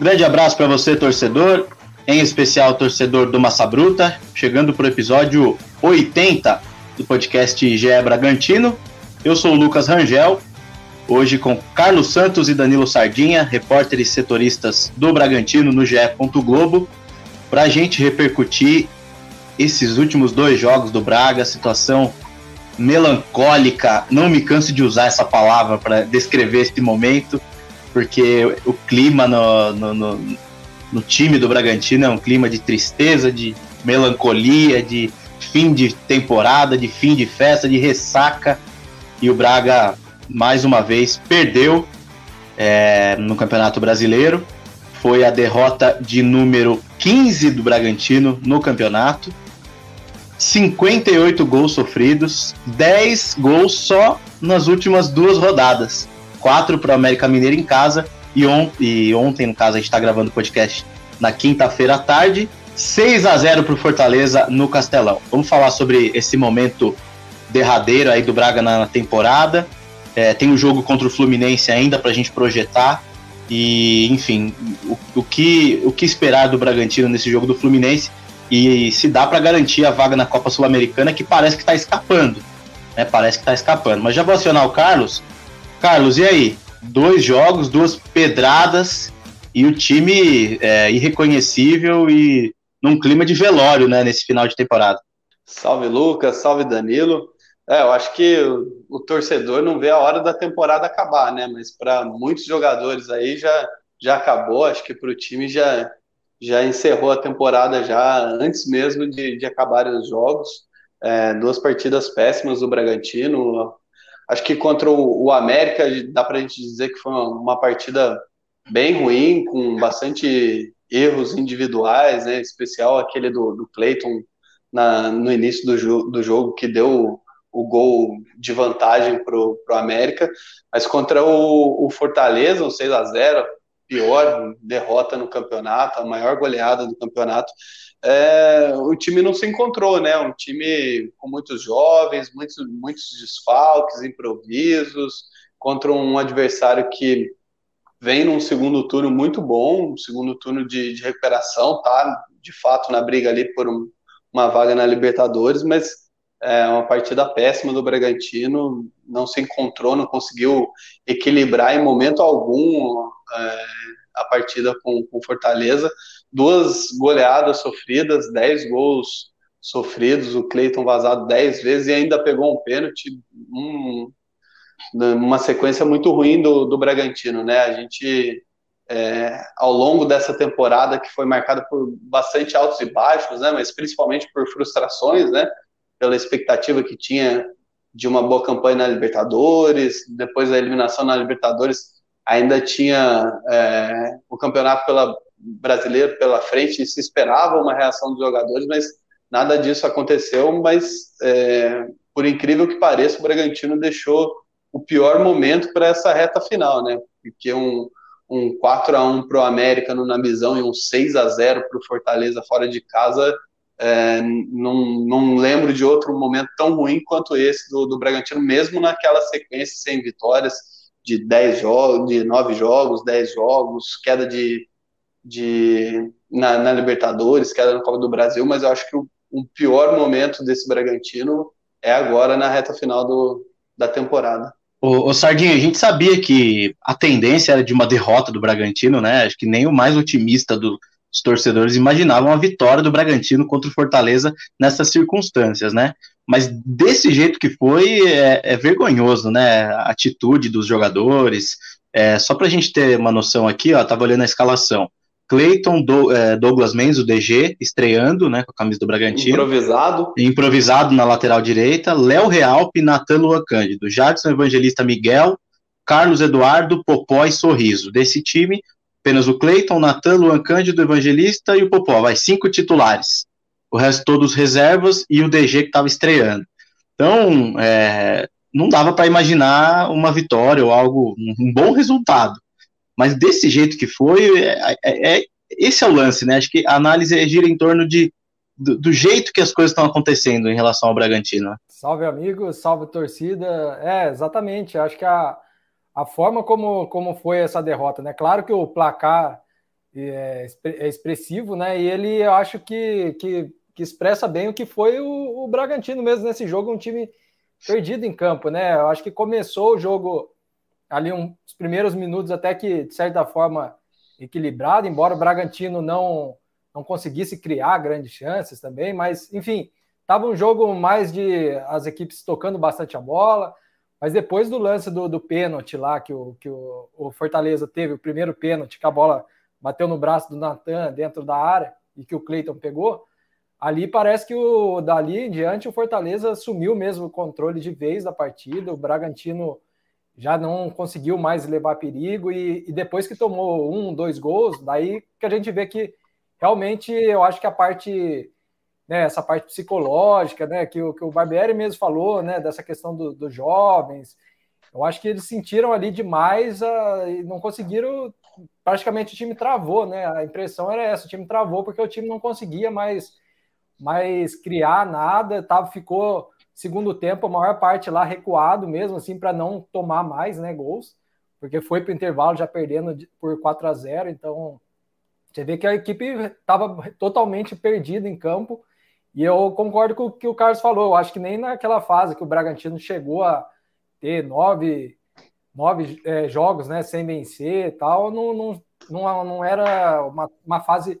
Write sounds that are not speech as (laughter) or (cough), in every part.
Grande abraço para você, torcedor, em especial torcedor do Massa Bruta, chegando para o episódio 80 do podcast GE Bragantino. Eu sou o Lucas Rangel, hoje com Carlos Santos e Danilo Sardinha, repórteres setoristas do Bragantino no GE. Globo, para a gente repercutir esses últimos dois jogos do Braga, situação melancólica, não me canso de usar essa palavra para descrever esse momento, porque o clima no, no, no, no, time do Bragantino é um clima de tristeza, de melancolia, de fim de temporada, de fim de festa, de ressaca, e o Braga, mais uma vez, perdeu é, no Campeonato Brasileiro. Foi a derrota de número 15 do Bragantino no campeonato 58 gols sofridos, 10 gols só nas últimas duas rodadas. 4 para o América Mineiro em casa e, on e ontem, no caso, a gente está gravando o podcast na quinta-feira à tarde. 6 a 0 para o Fortaleza no Castelão. Vamos falar sobre esse momento derradeiro aí do Braga na, temporada. É, tem o um jogo contra o Fluminense ainda para a gente projetar. E, enfim, o, o, que, o que esperar do Bragantino nesse jogo do Fluminense e se dá para garantir a vaga na Copa Sul-Americana, que parece que está escapando. Né? Parece que está escapando. Mas já vou acionar o Carlos. Carlos, e aí? Dois jogos, duas pedradas e o time é, irreconhecível e num clima de velório né, nesse final de temporada. Salve Lucas, salve Danilo. É, eu acho que o, o torcedor não vê a hora da temporada acabar, né? Mas para muitos jogadores aí já, já acabou. Acho que para o time já, já encerrou a temporada já antes mesmo de, de acabarem os jogos. É, duas partidas péssimas do Bragantino. Acho que contra o, o América dá para a gente dizer que foi uma, partida bem ruim, com bastante erros individuais, né, especial aquele do, do Cleiton no início do, jo do jogo que deu o gol de vantagem para o América, mas contra o, o Fortaleza, um 6 a 0 pior derrota no campeonato, a maior goleada do campeonato, é, o time não se encontrou, né? Um time com muitos jovens, muitos, muitos desfalques, improvisos, contra um adversário que vem num segundo turno muito bom, um segundo turno de, de recuperação, tá? De fato, na briga ali por um, uma vaga na Libertadores, mas é uma partida péssima do Bragantino, não se encontrou, não conseguiu equilibrar em momento algum é, a partida com, com Fortaleza. Duas goleadas sofridas, dez gols sofridos, o Cleiton vazado dez vezes e ainda pegou um pênalti, um, uma sequência muito ruim do, do Bragantino, né? A gente, é, ao longo dessa temporada, que foi marcada por bastante altos e baixos, né? Mas principalmente por frustrações, né? Pela expectativa que tinha de uma boa campanha na Libertadores, depois da eliminação na Libertadores, ainda tinha é, o campeonato pela, brasileiro pela frente e se esperava uma reação dos jogadores, mas nada disso aconteceu. Mas, é, por incrível que pareça, o Bragantino deixou o pior momento para essa reta final, né? Porque um, um 4 a 1 para o América no Nabizão e um 6 a 0 para o Fortaleza fora de casa. É, não, não lembro de outro momento tão ruim quanto esse do, do Bragantino, mesmo naquela sequência sem vitórias de 10 jogos, de 9 jogos, 10 jogos, queda de, de na, na, Libertadores, queda no Copa do Brasil, mas eu acho que o, o, pior momento desse Bragantino é agora na reta final do, da temporada. O, o Sardinha, a gente sabia que a tendência era de uma derrota do Bragantino, né? Acho que nem o mais otimista do, dos torcedores imaginavam a vitória do Bragantino contra o Fortaleza nessas circunstâncias, né? Mas desse jeito que foi, é, é vergonhoso, né? A atitude dos jogadores. É, só para a gente ter uma noção aqui, ó, tava olhando a escalação. Cleiton, Do, é, Douglas Mendes, o DG, estreando, né, com a camisa do Bragantino. Improvisado. Improvisado na lateral direita. Léo Real, Natan Luan Cândido. Jadson Evangelista Miguel, Carlos Eduardo, Popó e Sorriso. Desse time, apenas o Cleiton, Natan, Luan Cândido, Evangelista e o Popó. Vai, cinco titulares o resto todos reservas e o DG que estava estreando. Então, é, não dava para imaginar uma vitória ou algo, um bom resultado. Mas desse jeito que foi, é, é, é esse é o lance, né? Acho que a análise gira em torno de, do, do jeito que as coisas estão acontecendo em relação ao Bragantino. Salve, amigo, salve, torcida. É, exatamente. Acho que a, a forma como, como foi essa derrota, né? Claro que o placar é, é expressivo, né? E ele, eu acho que, que, que expressa bem o que foi o, o, Bragantino mesmo nesse jogo, um time perdido em campo, né? Eu acho que começou o jogo ali um, os primeiros minutos até que, de certa forma, equilibrado, embora o Bragantino não, não conseguisse criar grandes chances também, mas, enfim, estava um jogo mais de as equipes tocando bastante a bola, mas depois do lance do, do pênalti lá, que, o, que o, o Fortaleza teve, o primeiro pênalti, que a bola bateu no braço do Natan dentro da área e que o Cleiton pegou, ali parece que o dali em diante o Fortaleza assumiu mesmo o controle de vez da partida, o Bragantino já não conseguiu mais levar perigo e, e, depois que tomou um, dois gols, daí que a gente vê que realmente eu acho que a parte, né, essa parte psicológica, né, que o, que o Barbieri mesmo falou, né, dessa questão do, dos jovens, eu acho que eles sentiram ali demais uh, e não conseguiram praticamente o time travou, né? A impressão era essa, o time travou porque o time não conseguia mais, mais criar nada, tava, ficou segundo tempo a maior parte lá recuado mesmo, assim, para não tomar mais né, gols, porque foi para o intervalo já perdendo por 4 a 0 então você vê que a equipe estava totalmente perdida em campo, e eu concordo com o que o Carlos falou, eu acho que nem naquela fase que o Bragantino chegou a ter nove nove é, jogos né, sem vencer e tal, não, não, não, não era uma, uma fase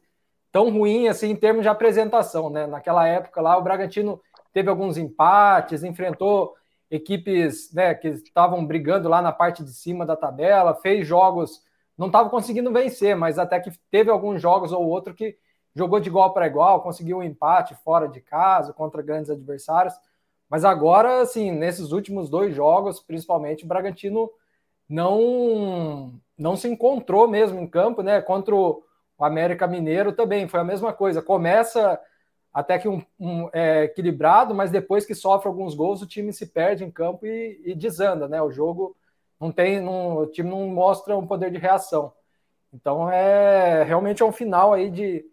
tão ruim assim em termos de apresentação. Né? Naquela época lá, o Bragantino teve alguns empates, enfrentou equipes né, que estavam brigando lá na parte de cima da tabela, fez jogos, não estava conseguindo vencer, mas até que teve alguns jogos ou outro que jogou de igual para igual, conseguiu um empate fora de casa contra grandes adversários. Mas agora, assim, nesses últimos dois jogos, principalmente, o Bragantino não não se encontrou mesmo em campo, né? Contra o América Mineiro também foi a mesma coisa. Começa até que um, um é, equilibrado, mas depois que sofre alguns gols, o time se perde em campo e, e desanda, né? O jogo não tem, não, o time não mostra um poder de reação. Então é realmente é um final aí de,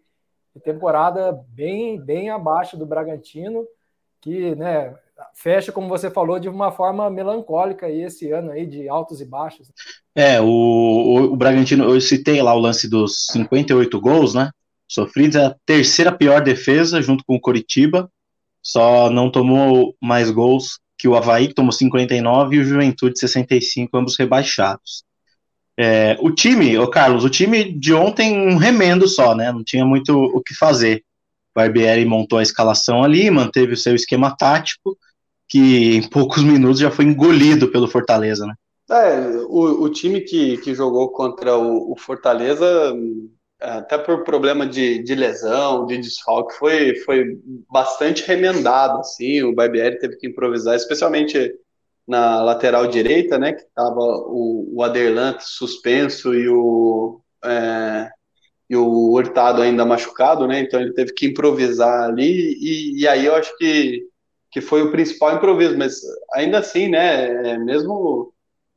de temporada bem bem abaixo do Bragantino, que né, fecha, como você falou, de uma forma melancólica aí esse ano aí, de altos e baixos. É, o, o, o Bragantino, eu citei lá o lance dos 58 gols, né? Sofridos, é a terceira pior defesa, junto com o Coritiba, só não tomou mais gols que o Havaí, que tomou 59, e o Juventude 65, ambos rebaixados. É, o time, ô Carlos, o time de ontem um remendo só, né? Não tinha muito o que fazer. O Barbieri montou a escalação ali, manteve o seu esquema tático, que em poucos minutos já foi engolido pelo Fortaleza, né? É, o, o time que, que jogou contra o, o Fortaleza, até por problema de, de lesão, de desfalque, foi, foi bastante remendado, assim, o Barbieri teve que improvisar, especialmente na lateral direita, né, que estava o, o suspenso e o, é, e o Hurtado ainda machucado, né, então ele teve que improvisar ali, e, e aí eu acho que que foi o principal improviso, mas ainda assim, né, é, mesmo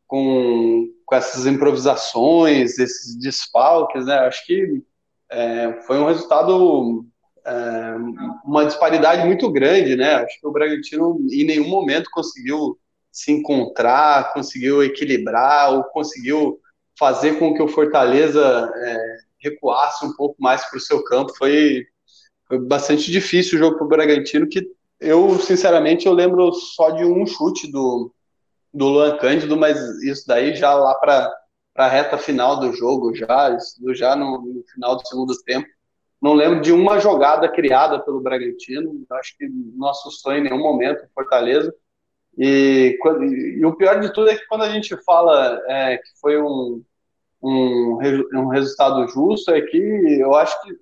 com, com essas improvisações, esses desfalques, né, acho que é, foi um resultado, é, uma disparidade muito grande, né, acho que o Bragantino em nenhum momento conseguiu se encontrar, conseguiu equilibrar, ou conseguiu fazer com que o Fortaleza é, recuasse um pouco mais para o seu campo, foi, foi bastante difícil o jogo para o Bragantino, que eu, sinceramente, eu lembro só de um chute do, do Luan Cândido, mas isso daí já lá para a reta final do jogo, já, já no, no, final do segundo tempo. Não lembro de uma jogada criada pelo Bragantino, acho que não assustou em nenhum momento o Fortaleza. E, quando, e, o pior de tudo é que quando a gente fala é, que foi um, um, um resultado justo, é que eu acho que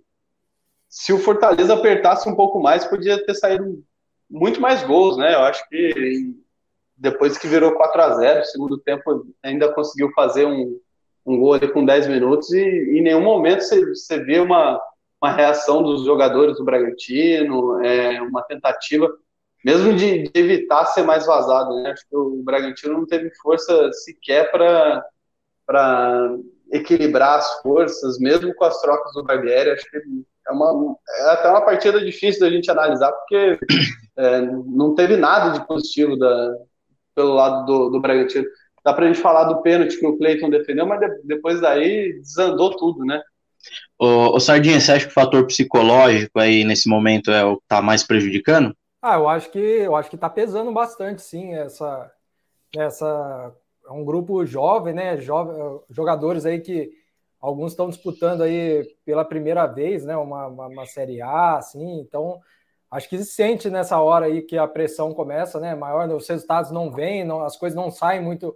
se o Fortaleza apertasse um pouco mais, podia ter saído muito mais gols, né? Eu acho que depois que virou 4 a 0 segundo tempo ainda conseguiu fazer um, um gol ali com 10 minutos e em nenhum momento você, você vê uma, uma reação dos jogadores do Bragantino, é, uma tentativa, mesmo de, de, evitar ser mais vazado, né? Acho que o Bragantino não teve força sequer para equilibrar as forças, mesmo com as trocas do Barbieri, acho que é, uma, é até uma partida difícil da gente analisar, porque é, não teve nada de positivo da, pelo lado do, do Bragantino. Dá para a gente falar do pênalti que o Cleiton defendeu, mas de, depois daí desandou tudo, né? O, o Sardinha, você acha que o fator psicológico aí nesse momento é o que está mais prejudicando? Ah, eu acho que eu acho que está pesando bastante, sim, essa, essa é um grupo jovem, né? Jovem, jogadores aí que alguns estão disputando aí pela primeira vez, né? Uma, uma, uma, série A, assim. Então, acho que se sente nessa hora aí que a pressão começa, né? Maior, os resultados não vêm, não, as coisas não saem muito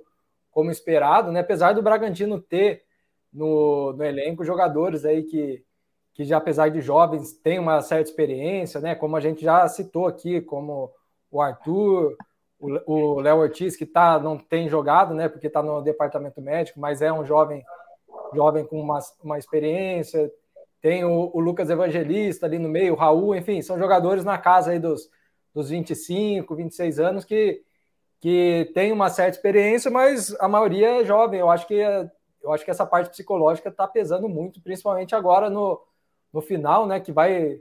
como esperado, né? Apesar do Bragantino ter no, no elenco jogadores aí que, que já, apesar de jovens, têm uma certa experiência, né? Como a gente já citou aqui, como o Arthur, o Léo Ortiz, que tá, não tem jogado, né? Porque está no departamento médico, mas é um jovem jovem com uma, uma experiência. Tem o, o, Lucas Evangelista ali no meio, o Raul, enfim, são jogadores na casa aí dos, dos 25, 26 anos que, que tem uma certa experiência, mas a maioria é jovem. Eu acho que, eu acho que essa parte psicológica está pesando muito, principalmente agora no, no final, né? Que vai.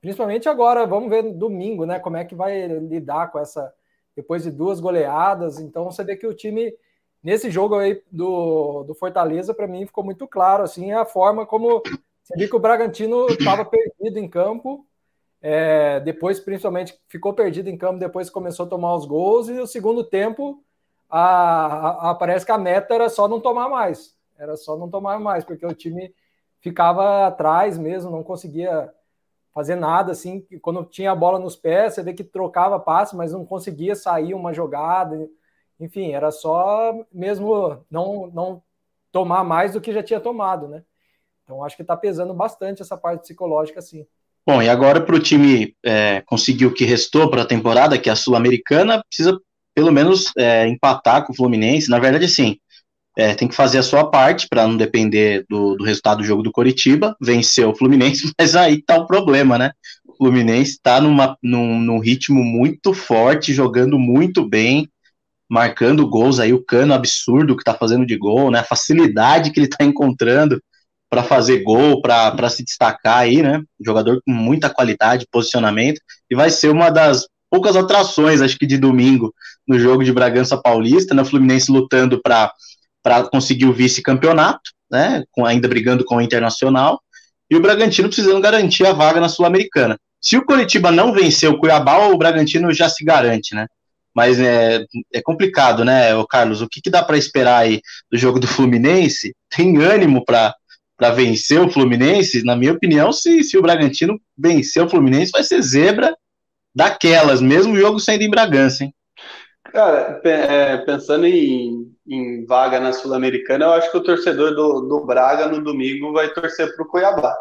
Principalmente agora, vamos ver domingo, né? Como é que vai lidar com essa depois de duas goleadas. Então você vê que o time, nesse jogo aí do, do Fortaleza, para mim ficou muito claro assim, a forma como você viu que o Bragantino estava perdido em campo. É, depois, principalmente, ficou perdido em campo, depois começou a tomar os gols, e no segundo tempo a, a, a, parece que a meta era só não tomar mais. Era só não tomar mais, porque o time ficava atrás mesmo, não conseguia fazer nada, assim, quando tinha a bola nos pés, você vê que trocava passe, mas não conseguia sair uma jogada, enfim, era só mesmo não, não tomar mais do que já tinha tomado, né? Então acho que está pesando bastante essa parte psicológica, sim. Bom, e agora para o time é, conseguir o que restou para a temporada, que é a Sul-Americana, precisa pelo menos é, empatar com o Fluminense. Na verdade, sim, é, tem que fazer a sua parte para não depender do, do, resultado do jogo do Coritiba, vencer o Fluminense, (laughs) mas aí tá o problema, né? O Fluminense está num, num ritmo muito forte, jogando muito bem, marcando gols aí, o cano absurdo que tá fazendo de gol, né? A facilidade que ele tá encontrando para fazer gol, para se destacar aí, né? Jogador com muita qualidade, posicionamento, e vai ser uma das poucas atrações, acho que de domingo, no jogo de Bragança Paulista, né? O Fluminense lutando para conseguir o vice-campeonato, né, com, ainda brigando com o Internacional, e o Bragantino precisando garantir a vaga na Sul-Americana. Se o Coritiba não vencer o Cuiabá, o Bragantino já se garante, né? Mas é, é complicado, né, o Carlos? O que, que dá para esperar aí do jogo do Fluminense? Tem ânimo para vencer o Fluminense? Na minha opinião, se, se o Bragantino vencer o Fluminense, vai ser zebra daquelas, mesmo o jogo sendo em Bragança, hein? Cara, é, pensando em, em vaga na Sul-Americana, eu acho que o torcedor do, do Braga no domingo vai torcer para o Cuiabá,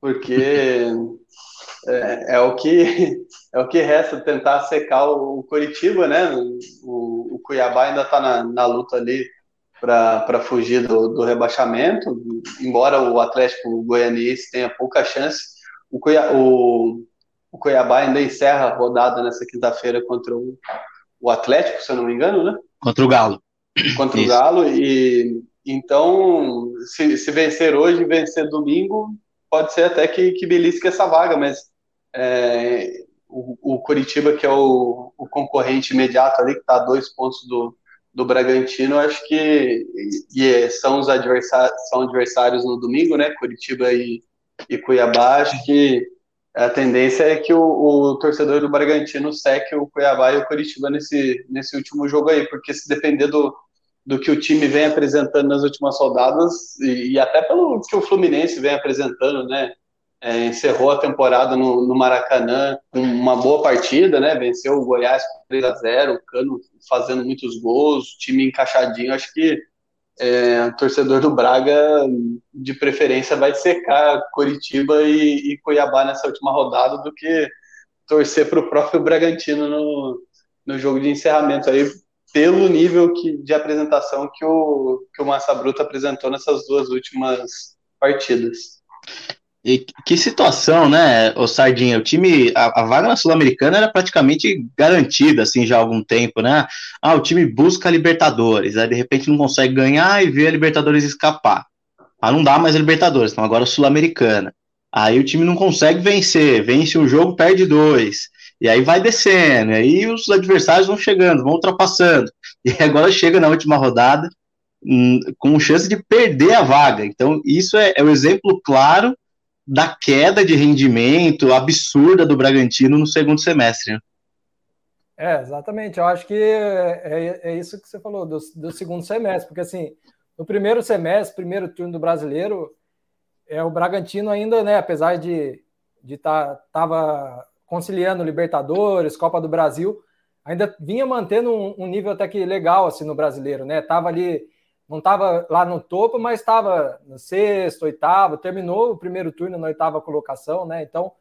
porque (laughs) é, é, o que (laughs) é o que resta tentar secar o, o Coritiba, né? O, o Cuiabá ainda está na, na luta ali para fugir do, do rebaixamento, embora o Atlético Goianiense tenha pouca chance. O, Cuiabá, o, o Cuiabá ainda encerra a rodada nessa quinta-feira contra o o Atlético, se eu não me engano, né? Contra o Galo. Contra Isso. o Galo. E então, se, se vencer hoje e vencer domingo, pode ser até que, que belisque essa vaga, mas é, o, o Curitiba, que é o, o concorrente imediato ali, que está a dois pontos do, do Bragantino, acho que e, e são os adversários, são adversários no domingo, né? Curitiba e, e Cuiabá, acho que a tendência é que o, o, torcedor do Bragantino seque o Cuiabá e o Curitiba nesse, nesse último jogo aí, porque se depender do, do que o time vem apresentando nas últimas rodadas, e, e até pelo que o Fluminense vem apresentando, né? É, encerrou a temporada no, no, Maracanã com uma boa partida, né? Venceu o Goiás por 3 a 0 o Cano fazendo muitos gols, time encaixadinho. Acho que é, torcedor do Braga, de preferência, vai secar Curitiba e, e Cuiabá nessa última rodada do que torcer para o próprio Bragantino no, no jogo de encerramento aí, pelo nível que, de apresentação que o, que o Massa Bruta apresentou nessas duas últimas partidas. E que situação, né, o Sardinha? O time, a, a vaga na Sul-Americana era praticamente garantida, assim, já há algum tempo, né? Ah, o time busca a Libertadores, aí de repente não consegue ganhar e vê a Libertadores escapar. Ah, não dá mais a Libertadores, então agora a Sul-Americana. Aí o time não consegue vencer, vence um jogo, perde dois. E aí vai descendo, e aí os adversários vão chegando, vão ultrapassando. E agora chega na última rodada, hum, com chance de perder a vaga. Então, isso é, é o exemplo claro da queda de rendimento absurda do Bragantino no segundo semestre. Né? É, exatamente. Eu acho que é, é, é isso que você falou do, do, segundo semestre, porque assim, no primeiro semestre, primeiro turno do brasileiro, é o Bragantino ainda, né, apesar de de tá, tava conciliando Libertadores, Copa do Brasil, ainda vinha mantendo um, um, nível até que legal assim no brasileiro, né? Tava ali, não tava lá no topo, mas estava no sexto, oitavo, terminou o primeiro turno na oitava colocação, né? Então,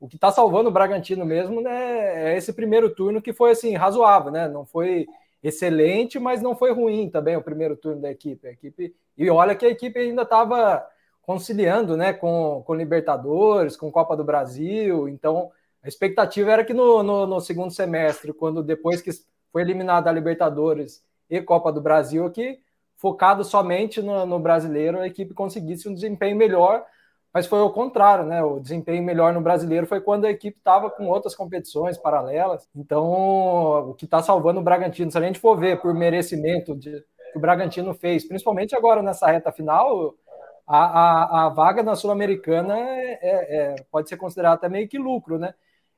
o que está salvando o Bragantino mesmo, né, é esse primeiro turno que foi assim razoável, né? Não foi excelente, mas não foi ruim também o primeiro turno da equipe. A equipe e olha que a equipe ainda estava conciliando, né, com, com Libertadores, com Copa do Brasil. Então, a expectativa era que no, no, no segundo semestre, quando depois que foi eliminada a Libertadores e Copa do Brasil, aqui focado somente no, no brasileiro, a equipe conseguisse um desempenho melhor mas foi o contrário, né? O desempenho melhor no brasileiro foi quando a equipe estava com outras competições paralelas. Então, o que está salvando o Bragantino, se a gente for ver por merecimento de, que o Bragantino fez, principalmente agora nessa reta final, a, a, a vaga na Sul-Americana é, é, é, pode ser considerada até meio que lucro, né?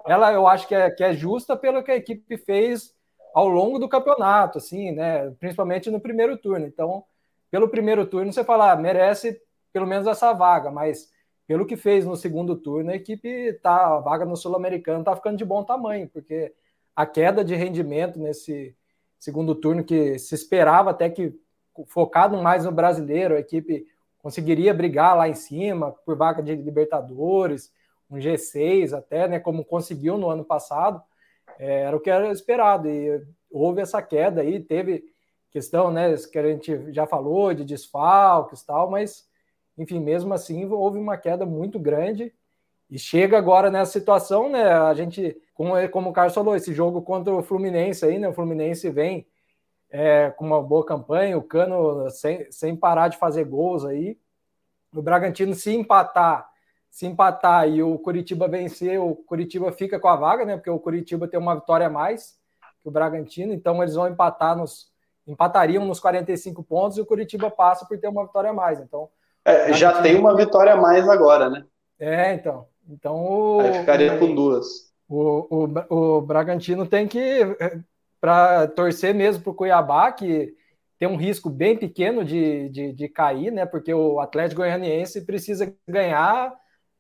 Ela eu acho que é, que é justa pelo que a equipe fez ao longo do campeonato, assim, né? Principalmente no primeiro turno. Então, pelo primeiro turno, você fala, ah, merece pelo menos essa vaga, mas pelo que fez no segundo turno, a equipe tá, a vaga no Sul-Americano está ficando de bom tamanho, porque a queda de rendimento nesse segundo turno, que se esperava até que, focado mais no brasileiro, a equipe conseguiria brigar lá em cima por vaga de Libertadores, um G6 até, né, como conseguiu no ano passado, é, era o que era esperado, e houve essa queda aí, teve questão, né, que a gente já falou, de desfalques tal, mas enfim, mesmo assim, houve uma queda muito grande e chega agora nessa situação, né? A gente, como, como o Carlos falou, esse jogo contra o Fluminense aí, né? O Fluminense vem é, com uma boa campanha, o Cano sem, sem parar de fazer gols aí. O Bragantino, se empatar, se empatar e o Curitiba vencer, o Curitiba fica com a vaga, né? Porque o Curitiba tem uma vitória a mais que o Bragantino, então eles vão empatar nos empatariam nos 45 pontos e o Curitiba passa por ter uma vitória a mais. Então, é, já tem uma vitória a mais agora, né? É, então. Então o, Aí ficaria com duas. O, o, o Bragantino tem que, é, para torcer mesmo para o Cuiabá, que tem um risco bem pequeno de, de, de, cair, né? Porque o Atlético Goianiense precisa ganhar,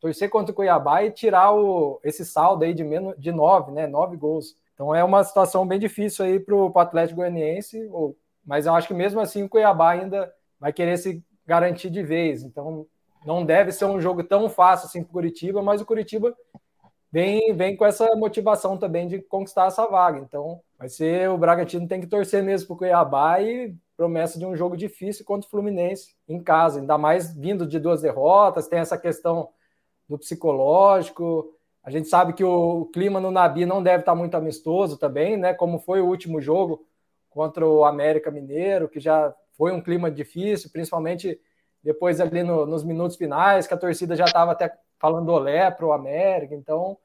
torcer contra o Cuiabá e tirar o, esse saldo aí de menos de nove, né? Nove gols. Então é uma situação bem difícil aí para o Atlético Goianiense, mas eu acho que mesmo assim o Cuiabá ainda vai querer se garantir de vez. Então, não deve ser um jogo tão fácil assim para o Curitiba, mas o Curitiba vem, vem com essa motivação também de conquistar essa vaga. Então, vai ser o Bragantino tem que torcer mesmo para o Cuiabá e promessa de um jogo difícil contra o Fluminense em casa, ainda mais vindo de duas derrotas, tem essa questão do psicológico. A gente sabe que o clima no Nabi não deve estar muito amistoso também, né? Como foi o último jogo contra o América Mineiro, que já foi um clima difícil, principalmente depois ali no, nos minutos finais, que a torcida já estava até falando olé para o América, então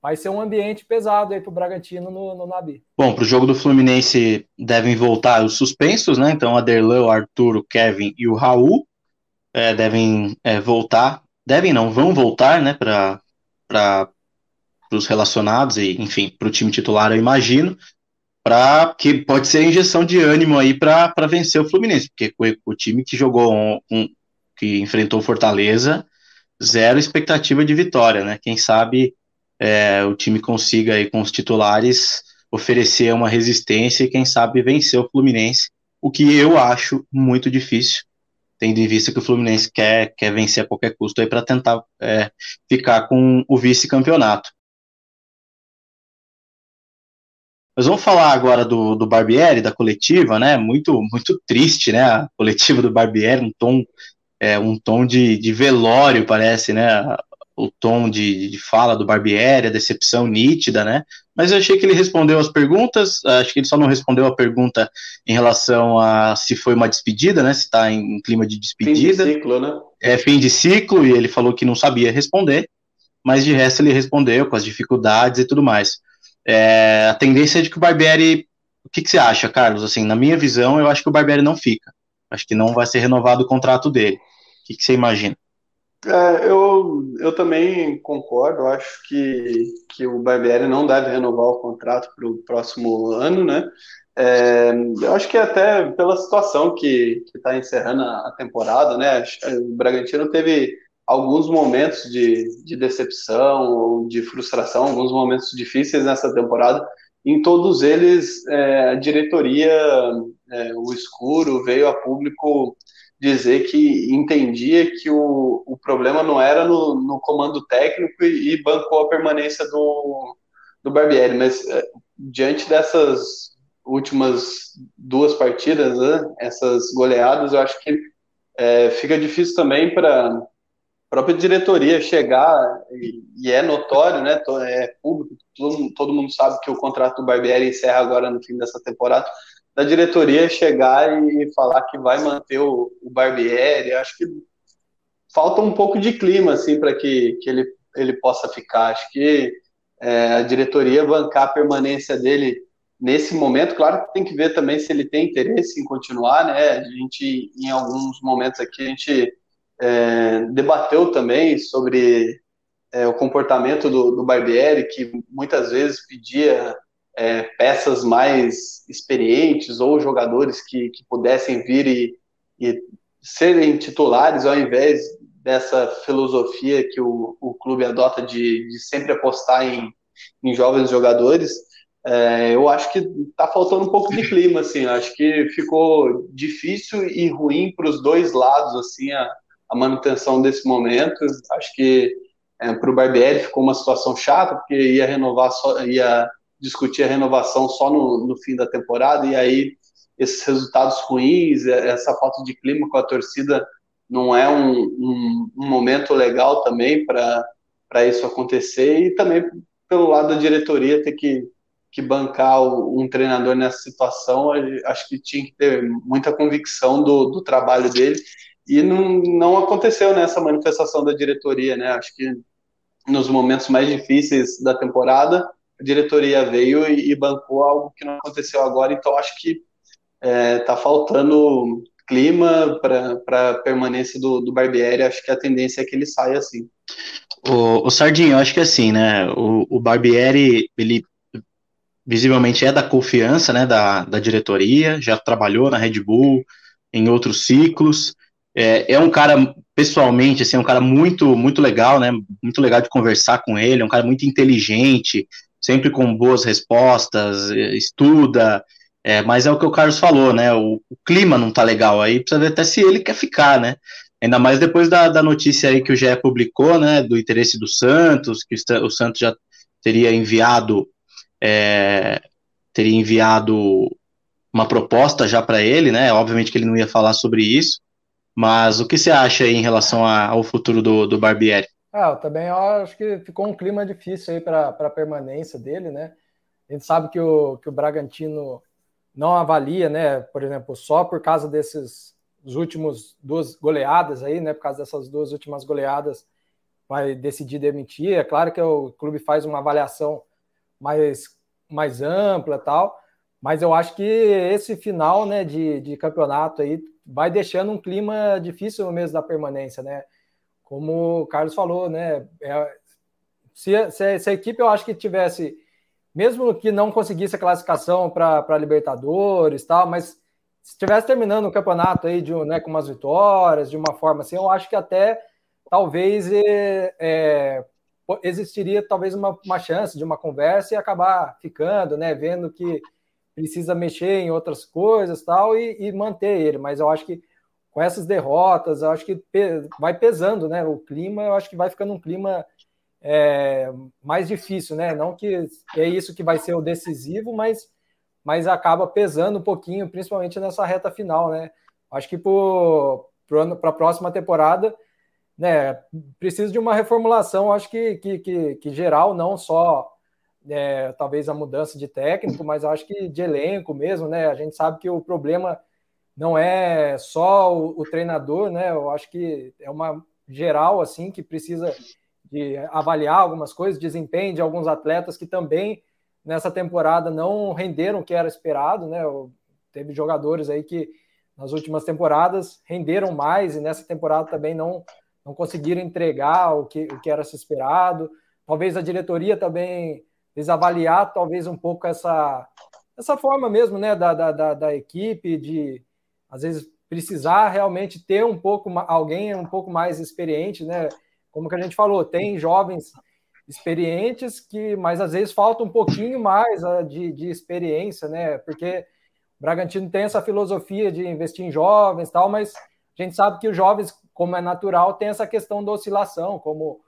vai ser um ambiente pesado aí para o Bragantino no, no Nabi. Bom, para o jogo do Fluminense devem voltar os suspensos, né? Então, Aderlan, o Arthur, o Kevin e o Raul é, devem é, voltar, devem não, vão voltar, né? Para os relacionados e, enfim, para o time titular, eu imagino para que pode ser a injeção de ânimo aí para vencer o Fluminense, porque o, o time que jogou um, um, que enfrentou Fortaleza, zero expectativa de vitória, né? Quem sabe é, o time consiga aí com os titulares oferecer uma resistência e quem sabe vencer o Fluminense, o que eu acho muito difícil, tendo em vista que o Fluminense quer, quer vencer a qualquer custo aí para tentar é, ficar com o vice-campeonato. Mas vamos falar agora do, do Barbieri, da coletiva, né? Muito, muito triste, né? A coletiva do Barbieri, um tom, é, um tom de, de velório, parece, né? O tom de, de fala do Barbieri, a decepção nítida, né? Mas eu achei que ele respondeu as perguntas, acho que ele só não respondeu a pergunta em relação a se foi uma despedida, né? Se está em clima de despedida. Fim de ciclo, né? É fim de ciclo, e ele falou que não sabia responder, mas de resto ele respondeu com as dificuldades e tudo mais. É, a tendência é de que o Barbieri. O que, que, você acha, Carlos? Assim, na minha visão, eu acho que o Barbieri não fica. Acho que não vai ser renovado o contrato dele. O que, que você imagina? É, eu, eu também concordo, acho que, que o Barbieri não deve renovar o contrato para o próximo ano, né? É, eu acho que até pela situação que está encerrando a, a, temporada, né? O Bragantino teve alguns momentos de, de decepção ou de frustração, alguns momentos difíceis nessa temporada. Em todos eles, é, a diretoria, é, o escuro, veio a público dizer que entendia que o, o problema não era no, no comando técnico e, e, bancou a permanência do, do Barbieri, mas é, diante dessas últimas duas partidas, né, essas goleadas, eu acho que é, fica difícil também para a própria diretoria chegar, e, e, é notório, né, é público, todo, todo mundo sabe que o contrato do Barbieri encerra agora no fim dessa temporada, da diretoria chegar e falar que vai manter o, o Barbieri, acho que falta um pouco de clima, assim, para que, que ele, ele possa ficar, acho que é, a diretoria bancar a permanência dele nesse momento, claro que tem que ver também se ele tem interesse em continuar, né? A gente, em alguns momentos aqui, a gente é, debateu também sobre é, o comportamento do, do Barbieri, que muitas vezes pedia é, peças mais experientes ou jogadores que, que pudessem vir e, e, serem titulares ao invés dessa filosofia que o, o clube adota de, de sempre apostar em, em jovens jogadores. É, eu acho que está faltando um pouco de clima, assim. Acho que ficou difícil e ruim para os dois lados, assim, a, a, manutenção desse momento. Acho que é, para o Barbieri ficou uma situação chata, porque ia renovar, só, ia discutir a renovação só no, no fim da temporada, e aí esses resultados ruins, essa falta de clima com a torcida não é um, um, um momento legal também para isso acontecer, e também pelo lado da diretoria ter que que bancar um treinador nessa situação, acho que tinha que ter muita convicção do, do trabalho dele, e não, não aconteceu nessa manifestação da diretoria, né? Acho que nos momentos mais difíceis da temporada, diretoria veio e, e bancou algo que não aconteceu agora, então acho que está é, faltando clima para permanência do, do Barbieri, acho que a tendência é que ele saia assim. O, o Sardinho, acho que é assim, né? O, o Barbieri, ele visivelmente é da confiança né, da, da diretoria, já trabalhou na Red Bull em outros ciclos. É, é um cara, pessoalmente, assim, é um cara muito, muito legal, né? Muito legal de conversar com ele, é um cara muito inteligente, sempre com boas respostas, estuda, é, mas é o que o Carlos falou, né? O, o, clima não tá legal aí, precisa ver até se ele quer ficar, né? Ainda mais depois da, da notícia aí que o GE publicou, né? Do interesse do Santos, que o Santos já teria enviado é, teria enviado uma proposta já para ele, né? Obviamente que ele não ia falar sobre isso, mas o que você acha aí em relação a, ao futuro do, do Barbieri? Ah, eu também acho que ficou um clima difícil aí para a permanência dele, né? A gente sabe que o, que o Bragantino não avalia, né? Por exemplo, só por causa desses os últimos duas goleadas aí, né? Por causa dessas duas últimas goleadas, vai decidir demitir. É claro que o clube faz uma avaliação mais, mais ampla tal. Mas eu acho que esse final né, de, de campeonato aí vai deixando um clima difícil no mês da permanência, né? Como o Carlos falou, né? É, se, se, se, a equipe eu acho que tivesse, mesmo que não conseguisse a classificação para Libertadores tal, mas se estivesse terminando o campeonato aí de, né, com umas vitórias, de uma forma assim, eu acho que até talvez é, é, existiria talvez uma, uma chance de uma conversa e acabar ficando, né? Vendo que precisa mexer em outras coisas tal e, e manter ele. Mas eu acho que com essas derrotas, eu acho que vai pesando, né? O clima, eu acho que vai ficando um clima é, mais difícil, né? Não que é isso que vai ser o decisivo, mas, mas acaba pesando um pouquinho, principalmente nessa reta final, né? Acho que para a próxima temporada né, precisa de uma reformulação, acho que, que, que, que geral, não só é, talvez a mudança de técnico, mas acho que de elenco mesmo, né? A gente sabe que o problema não é só o, o treinador, né? Eu acho que é uma geral assim que precisa de avaliar algumas coisas, desempenho de alguns atletas que também nessa temporada não renderam o que era esperado, né? Teve jogadores aí que nas últimas temporadas renderam mais e nessa temporada também não, não conseguiram entregar o que, o que era se esperado. Talvez a diretoria também desavaliar talvez um pouco essa, essa forma mesmo né, da, da, da equipe de às vezes precisar realmente ter um pouco alguém um pouco mais experiente, né? Como que a gente falou, tem jovens experientes que, mas às vezes falta um pouquinho mais uh, de, de experiência, né? Porque o Bragantino tem essa filosofia de investir em jovens tal, mas a gente sabe que os jovens, como é natural, tem essa questão da oscilação, como,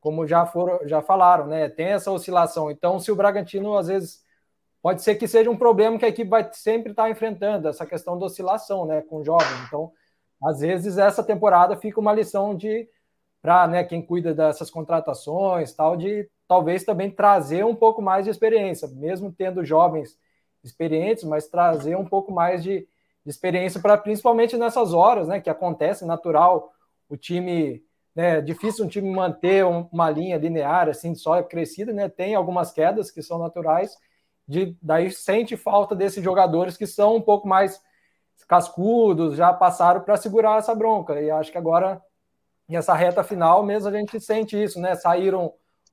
como já foram, já falaram, né? Tem essa oscilação. Então, se o Bragantino às vezes pode ser que seja um problema que a equipe vai sempre estar enfrentando, essa questão da oscilação, né, com jovens. Então, às vezes essa temporada fica uma lição de para, né, quem cuida dessas contratações, tal, de talvez também trazer um pouco mais de experiência, mesmo tendo jovens experientes, mas trazer um pouco mais de, de experiência para principalmente nessas horas, né, que acontece natural, o time né, é difícil um time manter uma linha linear assim só crescida, né? Tem algumas quedas que são naturais, de, daí sente falta desses jogadores que são um pouco mais cascudos, já passaram para segurar essa bronca. E acho que agora, nessa reta final mesmo, a gente sente isso, né? Saíram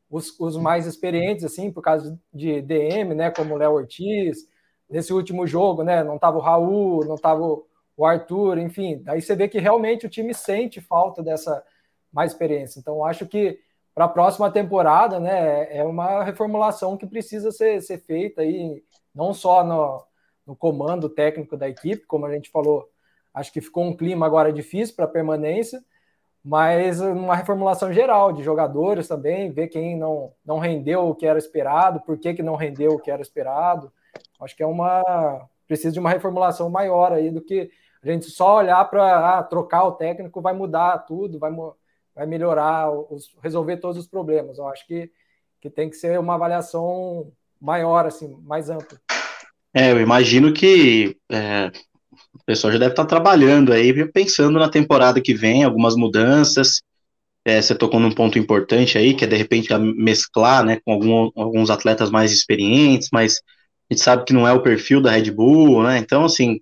os, os mais experientes, assim, por causa de DM, né? Como o Léo Ortiz. Nesse último jogo, né? Não estava o Raul, não estava o Arthur, enfim. Daí você vê que realmente o time sente falta dessa mais experiência. Então, acho que para a próxima temporada, né, é uma reformulação que precisa ser, ser feita aí, não só no, no comando técnico da equipe, como a gente falou, acho que ficou um clima agora difícil para permanência, mas uma reformulação geral de jogadores também, ver quem não, não rendeu o que era esperado, por que, que não rendeu o que era esperado. Acho que é uma precisa de uma reformulação maior aí do que a gente só olhar para ah, trocar o técnico vai mudar tudo, vai, vai melhorar, os, resolver todos os problemas. Eu acho que, que tem que ser uma avaliação maior, assim, mais ampla. É, eu imagino que é, o pessoal já deve estar trabalhando aí, pensando na temporada que vem, algumas mudanças. É, você tocou num ponto importante aí, que é de repente mesclar né, com algum, alguns atletas mais experientes, mas a gente sabe que não é o perfil da Red Bull, né? Então, assim,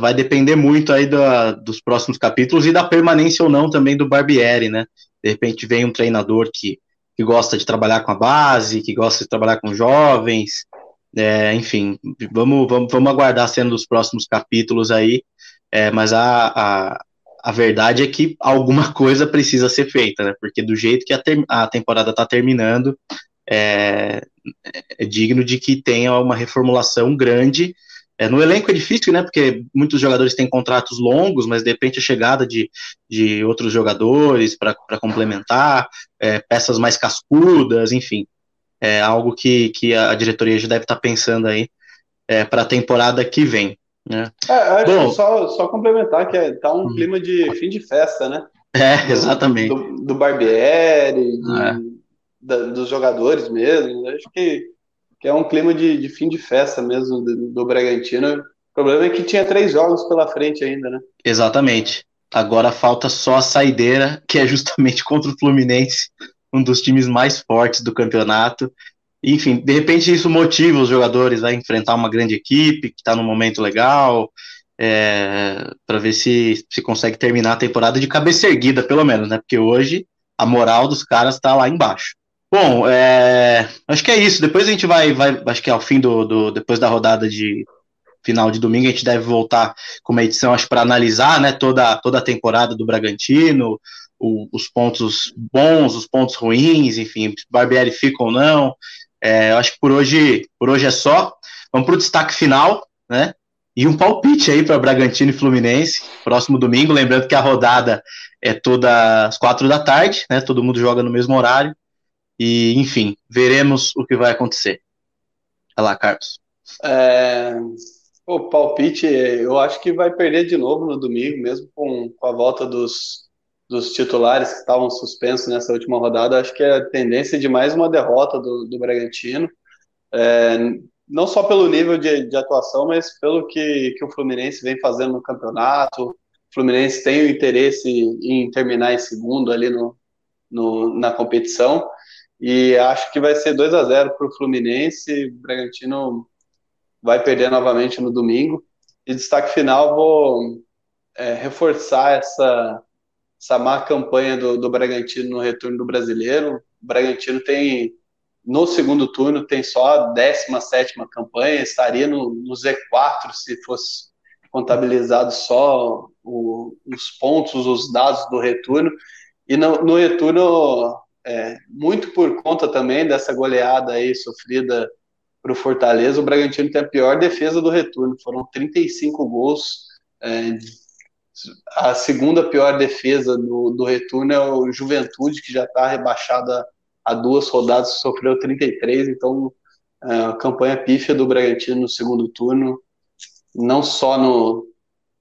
vai depender muito aí da, dos próximos capítulos e da permanência ou não também do Barbieri, né? De repente vem um treinador que, que gosta de trabalhar com a base, que gosta de trabalhar com jovens, é, enfim, vamos, vamos, vamos aguardar sendo os próximos capítulos aí, é, mas a, a, a verdade é que alguma (laughs) coisa precisa ser feita, né? Porque do jeito que a, ter, a temporada está terminando, é, é digno de que tenha uma reformulação grande é, no elenco é difícil, né? Porque muitos jogadores têm contratos longos, mas de repente a chegada de, de outros jogadores para complementar, é, peças mais cascudas, enfim, é algo que, que a diretoria já deve estar tá pensando aí é, para a temporada que vem. Né? É, Bom, só, só complementar que é, tá um hum. clima de fim de festa, né? É, exatamente. Do, do Barbieri, de, é. da, dos jogadores mesmo. Acho que que é um clima de, de fim de festa mesmo do, do Bragantino. O problema é que tinha três jogos pela frente ainda, né? Exatamente. Agora falta só a saideira, que é justamente (laughs) contra o Fluminense, um dos times mais fortes do campeonato. Enfim, de repente isso motiva os jogadores a enfrentar uma grande equipe que está num momento legal, é, para ver se se consegue terminar a temporada de cabeça erguida, pelo menos, né? Porque hoje a moral dos caras está lá embaixo. Bom, é, acho que é isso. Depois a gente vai, vai acho que ao fim do, do, depois da rodada de final de domingo a gente deve voltar com uma edição, acho, para analisar, né, toda, toda a temporada do Bragantino, o, os pontos bons, os pontos ruins, enfim, Barbieri fica ou não. É, acho que por hoje, por hoje é só. Vamos para o destaque final, né? E um palpite aí para Bragantino e Fluminense, próximo domingo. Lembrando que a rodada é toda às quatro da tarde, né? Todo mundo joga no mesmo horário. E, enfim, veremos o que vai acontecer. Vai lá, Carlos. É, o palpite, eu acho que vai perder de novo no domingo, mesmo com, com a volta dos, dos titulares que estavam suspensos nessa última rodada. Acho que é a tendência de mais uma derrota do, do Bragantino. É, não só pelo nível de, de, atuação, mas pelo que, que o Fluminense vem fazendo no campeonato. O Fluminense tem o interesse em terminar em segundo ali no, no na competição. E acho que vai ser 2 a 0 para o Fluminense. O Bragantino vai perder novamente no domingo. de destaque final, vou é, reforçar essa, essa má campanha do, do Bragantino no retorno do brasileiro. O Bragantino tem, no segundo turno, tem só a 17 campanha, estaria no, no Z4 se fosse contabilizado só o, os pontos, os dados do retorno. E no, no retorno, é, muito por conta também dessa goleada aí sofrida para o Fortaleza, o Bragantino tem a pior defesa do retorno. Foram 35 gols. É, a segunda pior defesa do, do retorno é o Juventude, que já está rebaixada a duas rodadas, sofreu 33. Então, é, a campanha pífia do Bragantino no segundo turno, não só no,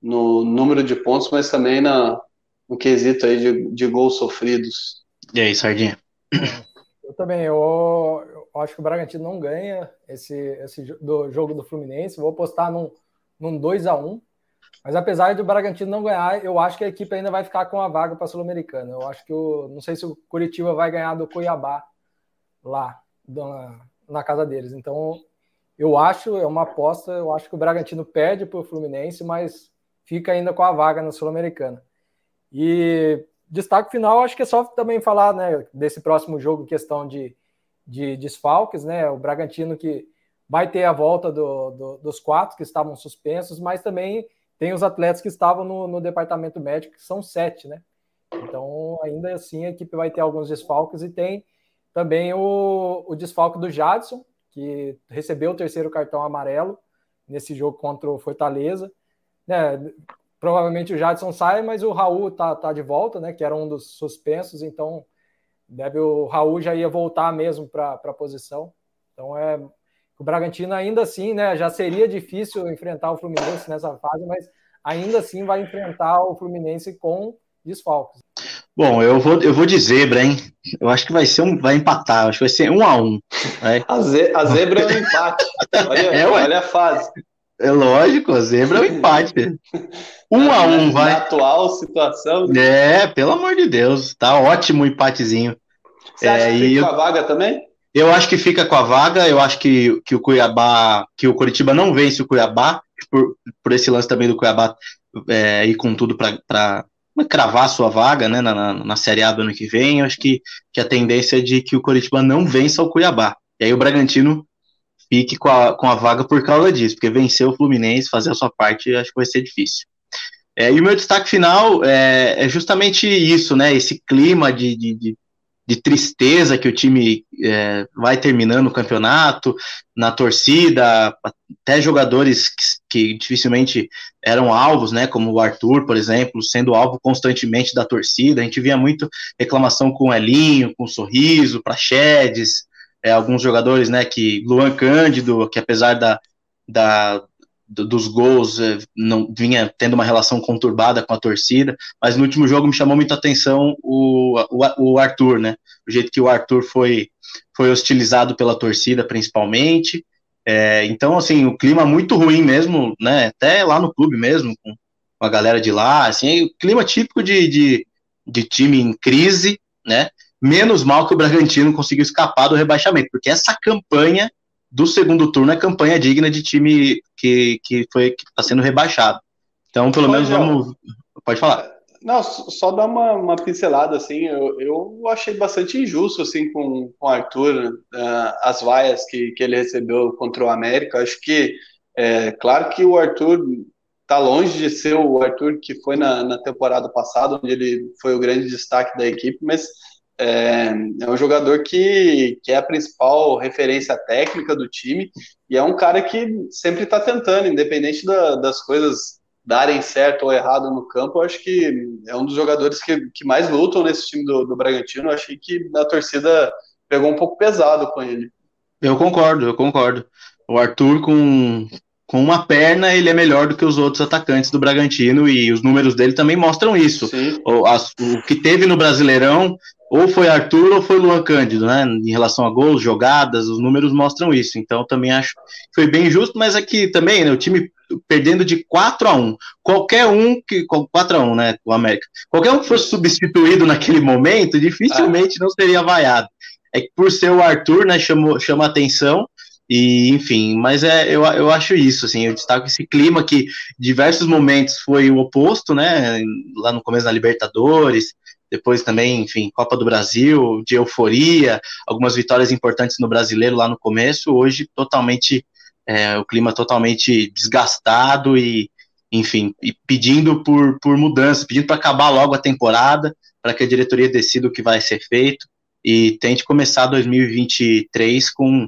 no número de pontos, mas também na, no quesito aí de, de gols sofridos. E aí, Sardinha? Eu também, eu, eu acho que o Bragantino não ganha esse, esse do jogo do Fluminense. Vou apostar num, num 2 a 1 Mas apesar do Bragantino não ganhar, eu acho que a equipe ainda vai ficar com a vaga para a Sul-Americana. Eu acho que o. Não sei se o Curitiba vai ganhar do Cuiabá lá, na, na casa deles. Então, eu acho, é uma aposta, eu acho que o Bragantino perde para o Fluminense, mas fica ainda com a vaga na Sul-Americana. E destaque final, acho que é só também falar né, desse próximo jogo, questão de de desfalques, né? O Bragantino que vai ter a volta do, do, dos quatro que estavam suspensos, mas também tem os atletas que estavam no, no, departamento médico, que são sete, né? Então, ainda assim, a equipe vai ter alguns desfalques e tem também o, o desfalque do Jadson, que recebeu o terceiro cartão amarelo nesse jogo contra o Fortaleza. Né? Provavelmente o Jadson sai, mas o Raul tá, tá de volta, né? Que era um dos suspensos, então Deve o Raul já ia voltar mesmo para a posição. Então é o Bragantino ainda assim, né? Já seria difícil enfrentar o Fluminense nessa fase, mas ainda assim vai enfrentar o Fluminense com desfalques. Bom, eu vou, eu vou de zebra, hein? Eu acho que vai ser um, vai empatar, acho que vai ser um a um. Né? A, ze, a zebra é um empate. (laughs) Olha, é, olha a fase. É lógico, a zebra é um empate. (laughs) Um a um, vai. Na atual situação. É, pelo amor de Deus, tá ótimo o empatezinho. Você acha é, que fica eu, com a vaga também? Eu acho que fica com a vaga, eu acho que, que o Cuiabá, que o Curitiba não vence o Cuiabá, por, por esse lance também do Cuiabá é, ir com tudo para cravar sua vaga né, na, na, na Série A do ano que vem, eu acho que, que a tendência é de que o Curitiba não vença o Cuiabá. E aí o Bragantino fique com a, com a vaga por causa disso, porque vencer o Fluminense, fazer a sua parte, acho que vai ser difícil. É, e o meu destaque final é, é, justamente isso, né? Esse clima de, de, de, de tristeza que o time é, vai terminando o campeonato, na torcida, até jogadores que, que, dificilmente eram alvos, né, como o Arthur, por exemplo, sendo alvo constantemente da torcida. A gente via muito reclamação com o Elinho, com o Sorriso, Praxedes, é, alguns jogadores, né, que Luan Cândido, que apesar da, da, dos gols é, não vinha tendo uma relação conturbada com a torcida, mas no último jogo me chamou muita atenção o, o, o, Arthur, né? O jeito que o Arthur foi, foi hostilizado pela torcida, principalmente. É, então, assim, o clima muito ruim mesmo, né? Até lá no clube mesmo, com, a galera de lá, assim, o clima típico de, de, de time em crise, né? Menos mal que o Bragantino conseguiu escapar do rebaixamento, porque essa campanha do segundo turno é campanha digna de time que, que foi que está sendo rebaixado. Então, pelo menos vamos. Pode falar. Não, só dar uma, uma pincelada, assim, eu, eu achei bastante injusto, assim, com, com o Arthur, uh, as vaias que, que ele recebeu contra o América, acho que, é, claro que o Arthur tá longe de ser o Arthur que foi na, na temporada passada, onde ele foi o grande destaque da equipe, mas é, é um jogador que, que é a principal referência técnica do time e é um cara que sempre está tentando, independente da, das coisas darem certo ou errado no campo. Eu acho que é um dos jogadores que, que mais lutam nesse time do, do Bragantino. Eu achei que a torcida pegou um pouco pesado com ele. Eu concordo, eu concordo. O Arthur com, com uma perna, ele é melhor do que os outros atacantes do Bragantino e os números dele também mostram isso. O, as, o que teve no Brasileirão ou foi Arthur ou foi Luan Cândido, né? Em relação a gols, jogadas, os números mostram isso. Então também acho que foi bem justo, mas aqui também, né, o time perdendo de 4 a 1. Qualquer um que 4 a 1, né, o América. Qualquer um que fosse substituído naquele momento, dificilmente ah. não seria vaiado. É que por ser o Arthur, né, chamou chama atenção E, enfim, mas é, eu, eu acho isso, assim, eu destaco esse clima que diversos momentos foi o oposto, né? Lá no começo da Libertadores, depois também, enfim, Copa do Brasil, de euforia, algumas vitórias importantes no brasileiro lá no começo, hoje totalmente, é, o clima totalmente desgastado e, enfim, e pedindo por, por mudança, pedindo para acabar logo a temporada, para que a diretoria decida o que vai ser feito e tente começar 2023 com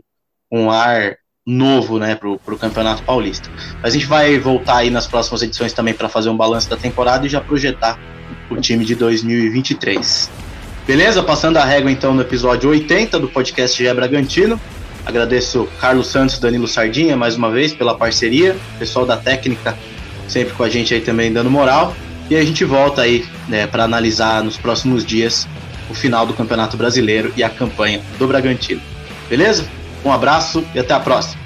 um ar novo né, para o Campeonato Paulista. Mas a gente vai voltar aí nas próximas edições também para fazer um balanço da temporada e já projetar o time de 2023. Beleza? Passando a régua então no episódio 80 do podcast Gé Bragantino. Agradeço Carlos Santos Danilo Sardinha mais uma vez pela parceria, pessoal da técnica sempre com a gente aí também dando moral. E a gente volta aí né, para analisar nos próximos dias o final do Campeonato Brasileiro e a campanha do Bragantino. Beleza? Um abraço e até a próxima.